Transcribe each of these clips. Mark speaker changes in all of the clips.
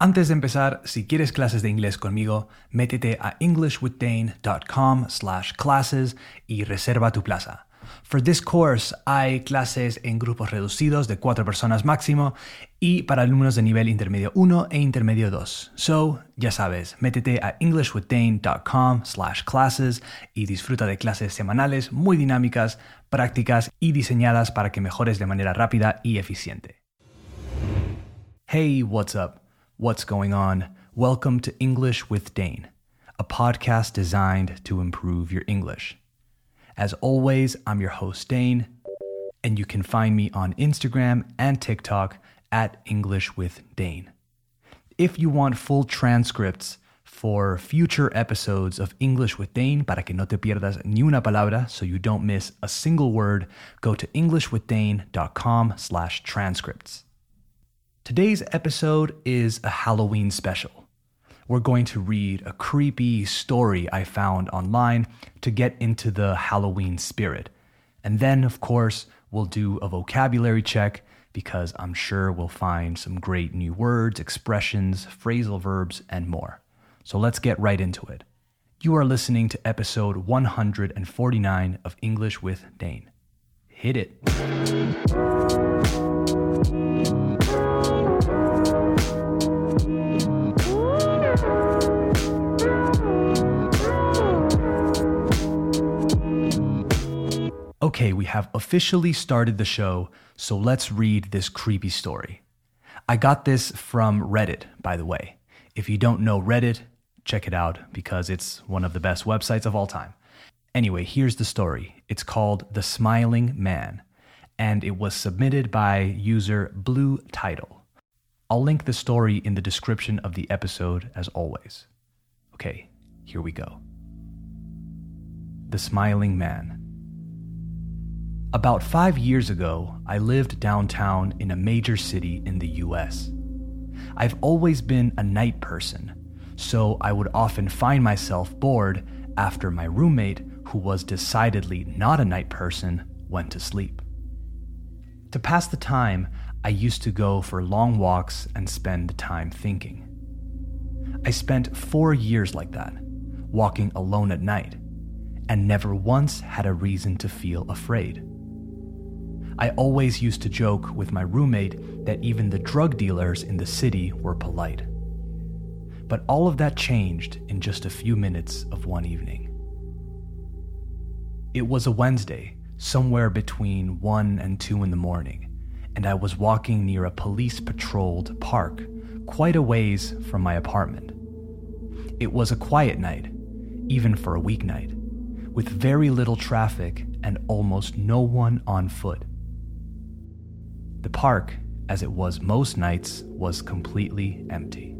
Speaker 1: Antes de empezar, si quieres clases de inglés conmigo, métete a englishwithdane.com slash classes y reserva tu plaza. For this course hay clases en grupos reducidos de cuatro personas máximo y para alumnos de nivel intermedio 1 e intermedio 2. So, ya sabes, métete a englishwithdane.com slash classes y disfruta de clases semanales muy dinámicas, prácticas y diseñadas para que mejores de manera rápida y eficiente. Hey, what's up? What's going on? Welcome to English with Dane, a podcast designed to improve your English. As always, I'm your host, Dane, and you can find me on Instagram and TikTok at English with Dane. If you want full transcripts for future episodes of English with Dane, para que no te pierdas ni una palabra, so you don't miss a single word, go to englishwithdane.com slash transcripts. Today's episode is a Halloween special. We're going to read a creepy story I found online to get into the Halloween spirit. And then, of course, we'll do a vocabulary check because I'm sure we'll find some great new words, expressions, phrasal verbs, and more. So let's get right into it. You are listening to episode 149 of English with Dane. Hit it. Okay, we have officially started the show, so let's read this creepy story. I got this from Reddit, by the way. If you don't know Reddit, check it out because it's one of the best websites of all time. Anyway, here's the story. It's called The Smiling Man, and it was submitted by user Blue Tidal. I'll link the story in the description of the episode as always. Okay, here we go. The Smiling Man. About five years ago, I lived downtown in a major city in the US. I've always been a night person, so I would often find myself bored after my roommate, who was decidedly not a night person, went to sleep. To pass the time, I used to go for long walks and spend the time thinking. I spent four years like that, walking alone at night, and never once had a reason to feel afraid. I always used to joke with my roommate that even the drug dealers in the city were polite. But all of that changed in just a few minutes of one evening. It was a Wednesday, somewhere between 1 and 2 in the morning, and I was walking near a police patrolled park, quite a ways from my apartment. It was a quiet night, even for a weeknight, with very little traffic and almost no one on foot. The park, as it was most nights, was completely empty.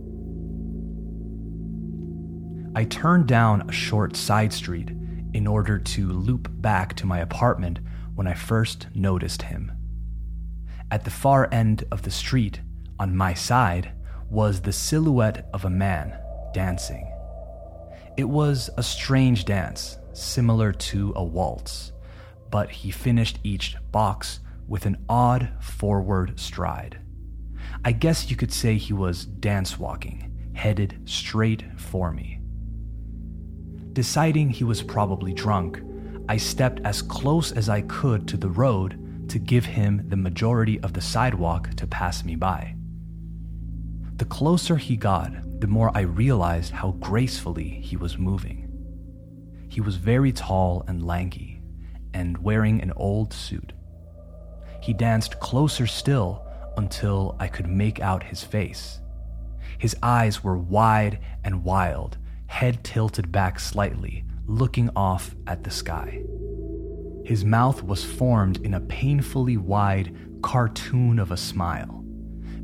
Speaker 1: I turned down a short side street in order to loop back to my apartment when I first noticed him. At the far end of the street, on my side, was the silhouette of a man dancing. It was a strange dance, similar to a waltz, but he finished each box with an odd forward stride. I guess you could say he was dance walking, headed straight for me. Deciding he was probably drunk, I stepped as close as I could to the road to give him the majority of the sidewalk to pass me by. The closer he got, the more I realized how gracefully he was moving. He was very tall and lanky, and wearing an old suit. He danced closer still until I could make out his face. His eyes were wide and wild, head tilted back slightly, looking off at the sky. His mouth was formed in a painfully wide cartoon of a smile.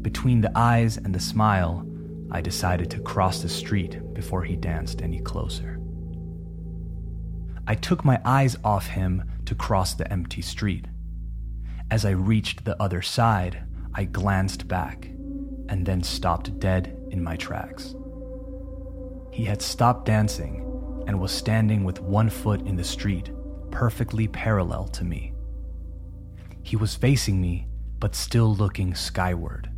Speaker 1: Between the eyes and the smile, I decided to cross the street before he danced any closer. I took my eyes off him to cross the empty street. As I reached the other side, I glanced back and then stopped dead in my tracks. He had stopped dancing and was standing with one foot in the street, perfectly parallel to me. He was facing me, but still looking skyward.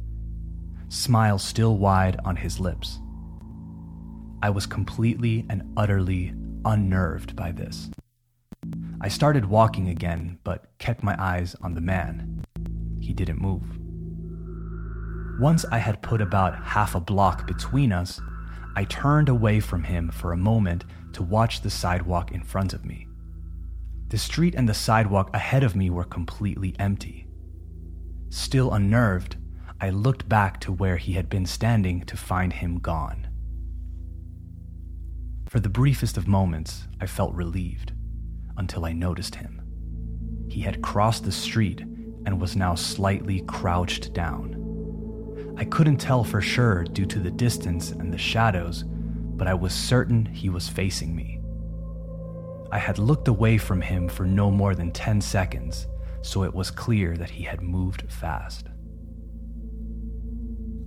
Speaker 1: smile still wide on his lips. I was completely and utterly unnerved by this. I started walking again, but kept my eyes on the man. He didn't move. Once I had put about half a block between us, I turned away from him for a moment to watch the sidewalk in front of me. The street and the sidewalk ahead of me were completely empty. Still unnerved, I looked back to where he had been standing to find him gone. For the briefest of moments, I felt relieved until I noticed him. He had crossed the street and was now slightly crouched down. I couldn't tell for sure due to the distance and the shadows, but I was certain he was facing me. I had looked away from him for no more than 10 seconds, so it was clear that he had moved fast.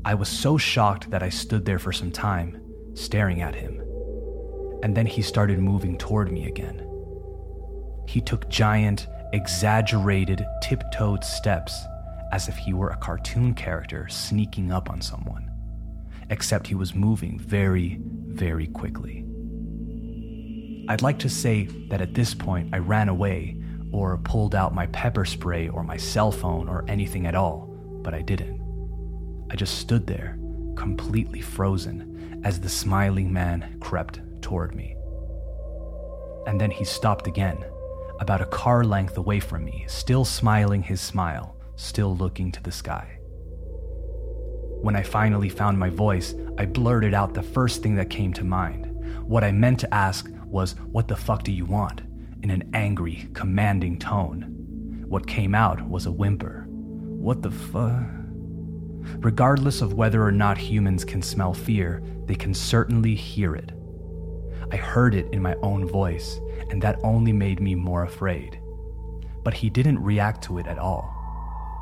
Speaker 1: I was so shocked that I stood there for some time, staring at him. And then he started moving toward me again. He took giant, exaggerated, tiptoed steps as if he were a cartoon character sneaking up on someone, except he was moving very, very quickly. I'd like to say that at this point I ran away or pulled out my pepper spray or my cell phone or anything at all, but I didn't. I just stood there, completely frozen, as the smiling man crept toward me. And then he stopped again, about a car length away from me, still smiling his smile, still looking to the sky. When I finally found my voice, I blurted out the first thing that came to mind. What I meant to ask was, What the fuck do you want? in an angry, commanding tone. What came out was a whimper. What the fuck? Regardless of whether or not humans can smell fear, they can certainly hear it. I heard it in my own voice, and that only made me more afraid. But he didn't react to it at all.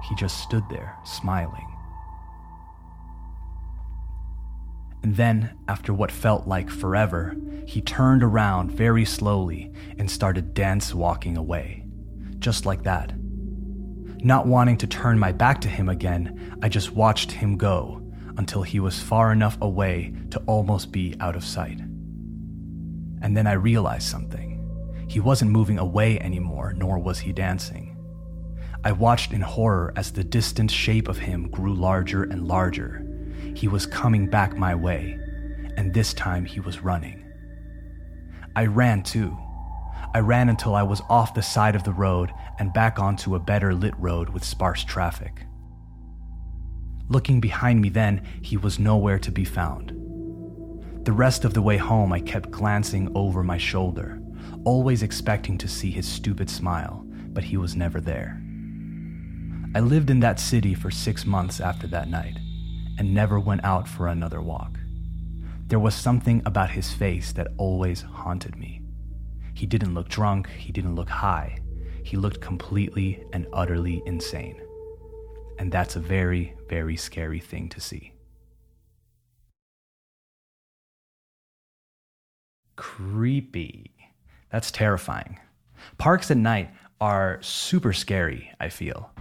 Speaker 1: He just stood there, smiling. And then, after what felt like forever, he turned around very slowly and started dance walking away. Just like that. Not wanting to turn my back to him again, I just watched him go until he was far enough away to almost be out of sight. And then I realized something. He wasn't moving away anymore, nor was he dancing. I watched in horror as the distant shape of him grew larger and larger. He was coming back my way, and this time he was running. I ran too. I ran until I was off the side of the road and back onto a better lit road with sparse traffic. Looking behind me then, he was nowhere to be found. The rest of the way home, I kept glancing over my shoulder, always expecting to see his stupid smile, but he was never there. I lived in that city for six months after that night and never went out for another walk. There was something about his face that always haunted me. He didn't look drunk, he didn't look high. He looked completely and utterly insane. And that's a very, very scary thing to see. Creepy. That's terrifying. Parks at night are super scary, I feel.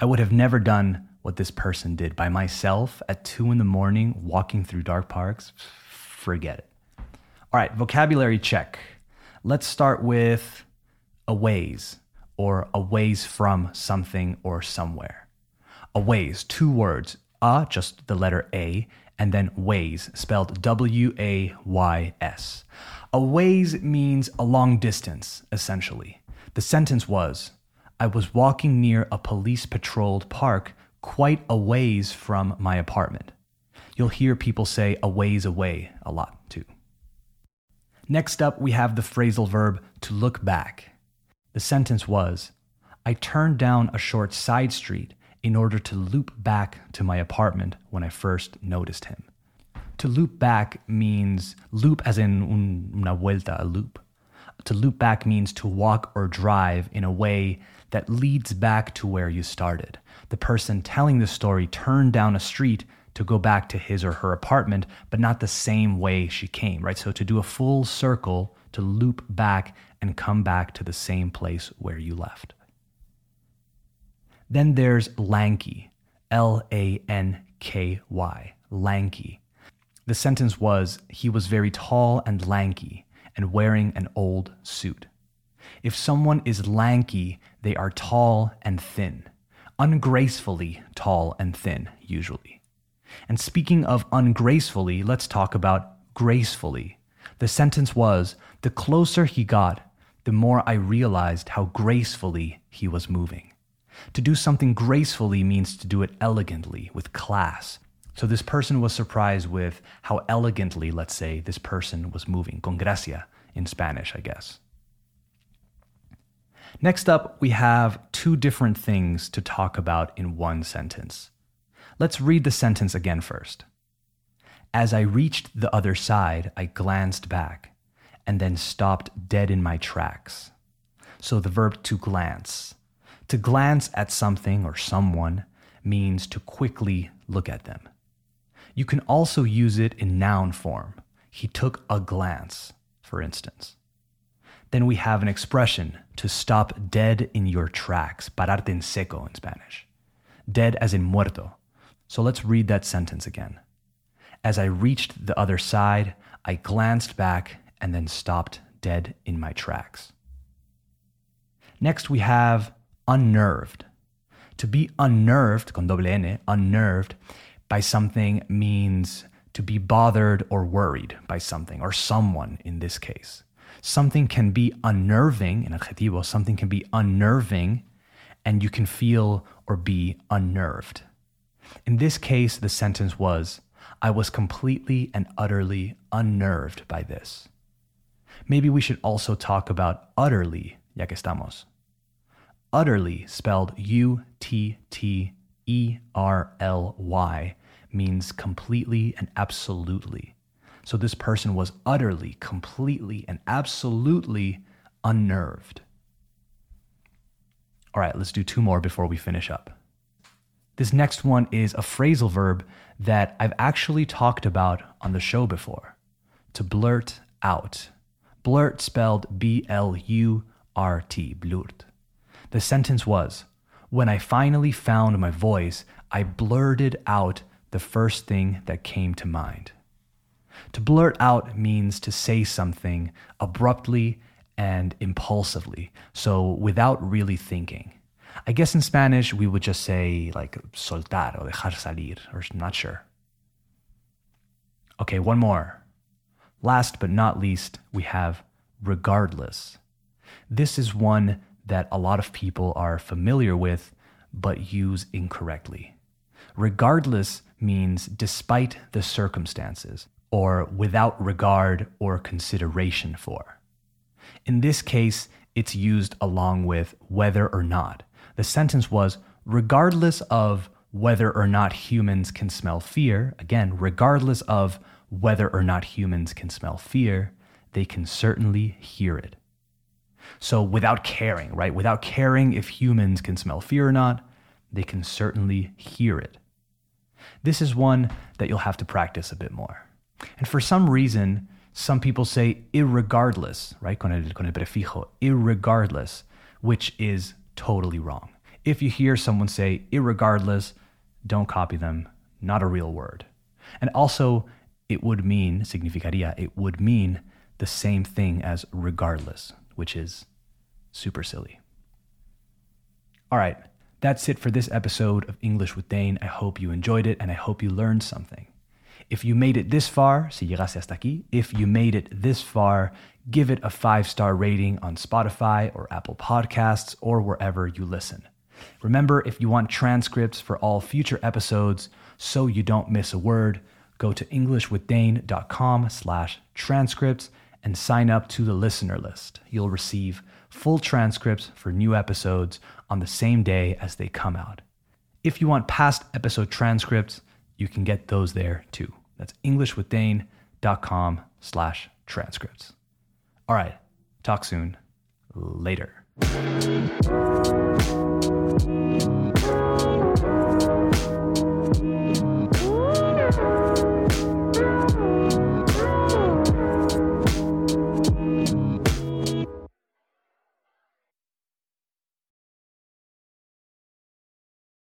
Speaker 1: I would have never done what this person did by myself at two in the morning walking through dark parks. Forget it. All right, vocabulary check. Let's start with a ways or a ways from something or somewhere. A ways, two words, a, just the letter A, and then ways, spelled W A Y S. A ways means a long distance, essentially. The sentence was I was walking near a police patrolled park quite a ways from my apartment. You'll hear people say a ways away a lot too. Next up, we have the phrasal verb to look back. The sentence was I turned down a short side street in order to loop back to my apartment when I first noticed him. To loop back means loop as in una vuelta, a loop. To loop back means to walk or drive in a way that leads back to where you started. The person telling the story turned down a street to go back to his or her apartment, but not the same way she came, right? So to do a full circle, to loop back and come back to the same place where you left. Then there's lanky, L A N K Y, lanky. The sentence was He was very tall and lanky and wearing an old suit. If someone is lanky, they are tall and thin, ungracefully tall and thin, usually. And speaking of ungracefully, let's talk about gracefully. The sentence was The closer he got, the more I realized how gracefully he was moving. To do something gracefully means to do it elegantly, with class. So this person was surprised with how elegantly, let's say, this person was moving. Con gracia in Spanish, I guess. Next up, we have two different things to talk about in one sentence. Let's read the sentence again first. As I reached the other side, I glanced back and then stopped dead in my tracks. So the verb to glance. To glance at something or someone means to quickly look at them. You can also use it in noun form. He took a glance, for instance. Then we have an expression to stop dead in your tracks, pararte en seco in Spanish. Dead as in muerto. So let's read that sentence again. As I reached the other side, I glanced back and then stopped dead in my tracks. Next, we have unnerved. To be unnerved, con doble N, unnerved by something means to be bothered or worried by something or someone in this case. Something can be unnerving, in adjetivo, something can be unnerving and you can feel or be unnerved. In this case, the sentence was, I was completely and utterly unnerved by this. Maybe we should also talk about utterly, ya que estamos. Utterly, spelled U T T E R L Y, means completely and absolutely. So this person was utterly, completely, and absolutely unnerved. All right, let's do two more before we finish up. This next one is a phrasal verb that I've actually talked about on the show before to blurt out. Blurt spelled B L U R T, blurt. The sentence was When I finally found my voice, I blurted out the first thing that came to mind. To blurt out means to say something abruptly and impulsively, so without really thinking. I guess in Spanish we would just say like soltar or dejar salir, or I'm not sure. Okay, one more. Last but not least, we have regardless. This is one that a lot of people are familiar with but use incorrectly. Regardless means despite the circumstances or without regard or consideration for. In this case, it's used along with whether or not. The sentence was regardless of whether or not humans can smell fear, again, regardless of whether or not humans can smell fear, they can certainly hear it. So, without caring, right? Without caring if humans can smell fear or not, they can certainly hear it. This is one that you'll have to practice a bit more. And for some reason, some people say irregardless, right? Con el, con el prefijo, irregardless, which is totally wrong. If you hear someone say irregardless, don't copy them, not a real word. And also, it would mean, significaría, it would mean the same thing as regardless, which is super silly. All right, that's it for this episode of English with Dane. I hope you enjoyed it and I hope you learned something. If you made it this far, si llegaste hasta aquí, if you made it this far, give it a five star rating on Spotify or Apple Podcasts or wherever you listen. Remember, if you want transcripts for all future episodes so you don't miss a word, go to englishwithdane.com slash transcripts and sign up to the listener list. You'll receive full transcripts for new episodes on the same day as they come out. If you want past episode transcripts, you can get those there too. That's englishwithdane.com slash transcripts. All right, talk soon. Later.